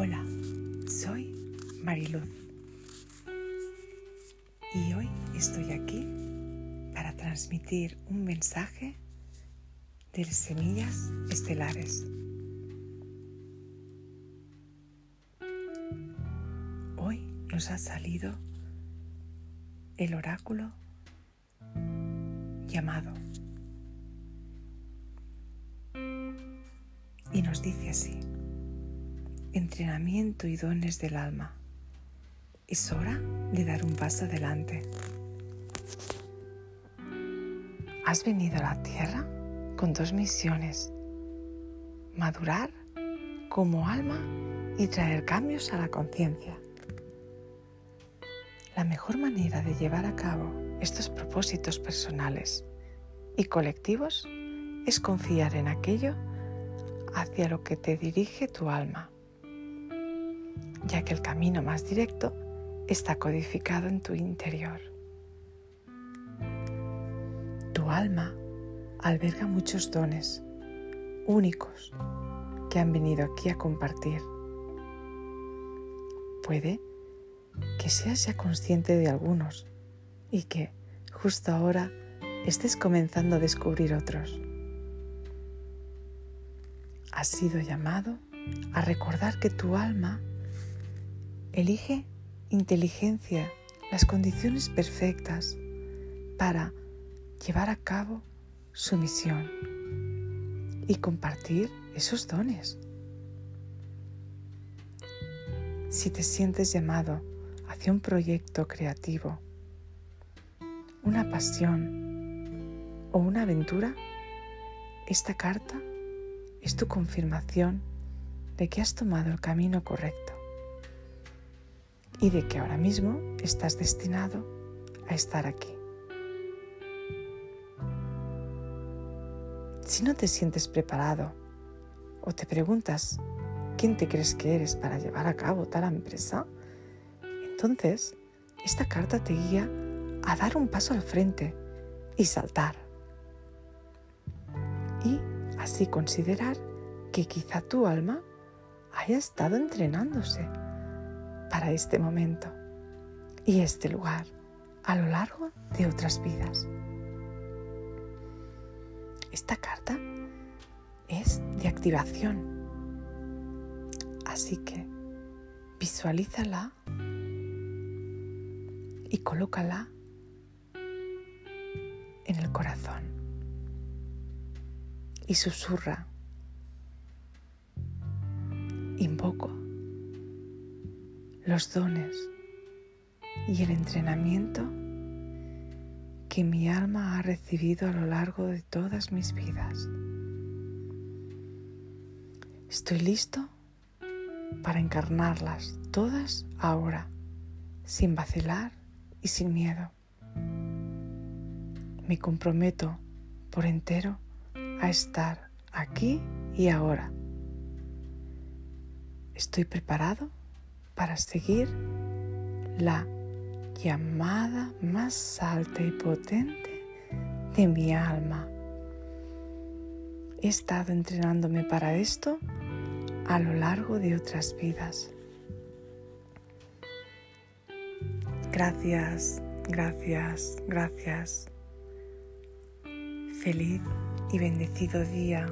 Hola, soy Mariluz y hoy estoy aquí para transmitir un mensaje de semillas estelares. Hoy nos ha salido el oráculo llamado y nos dice así entrenamiento y dones del alma. Es hora de dar un paso adelante. Has venido a la Tierra con dos misiones. Madurar como alma y traer cambios a la conciencia. La mejor manera de llevar a cabo estos propósitos personales y colectivos es confiar en aquello hacia lo que te dirige tu alma, ya que el camino más directo está codificado en tu interior. Tu alma alberga muchos dones únicos que han venido aquí a compartir. Puede que seas ya consciente de algunos y que justo ahora estés comenzando a descubrir otros. Has sido llamado a recordar que tu alma elige inteligencia, las condiciones perfectas para llevar a cabo su misión y compartir esos dones. Si te sientes llamado hacia un proyecto creativo, una pasión o una aventura, esta carta es tu confirmación de que has tomado el camino correcto y de que ahora mismo estás destinado a estar aquí. Si no te sientes preparado o te preguntas quién te crees que eres para llevar a cabo tal empresa, entonces esta carta te guía a dar un paso al frente y saltar. Y así considerar que quizá tu alma haya estado entrenándose para este momento y este lugar a lo largo de otras vidas. Esta carta es de activación, así que visualízala y colócala en el corazón y susurra, invoco los dones y el entrenamiento que mi alma ha recibido a lo largo de todas mis vidas. Estoy listo para encarnarlas todas ahora, sin vacilar y sin miedo. Me comprometo por entero a estar aquí y ahora. Estoy preparado para seguir la llamada más alta y potente de mi alma. He estado entrenándome para esto a lo largo de otras vidas. Gracias, gracias, gracias. Feliz y bendecido día.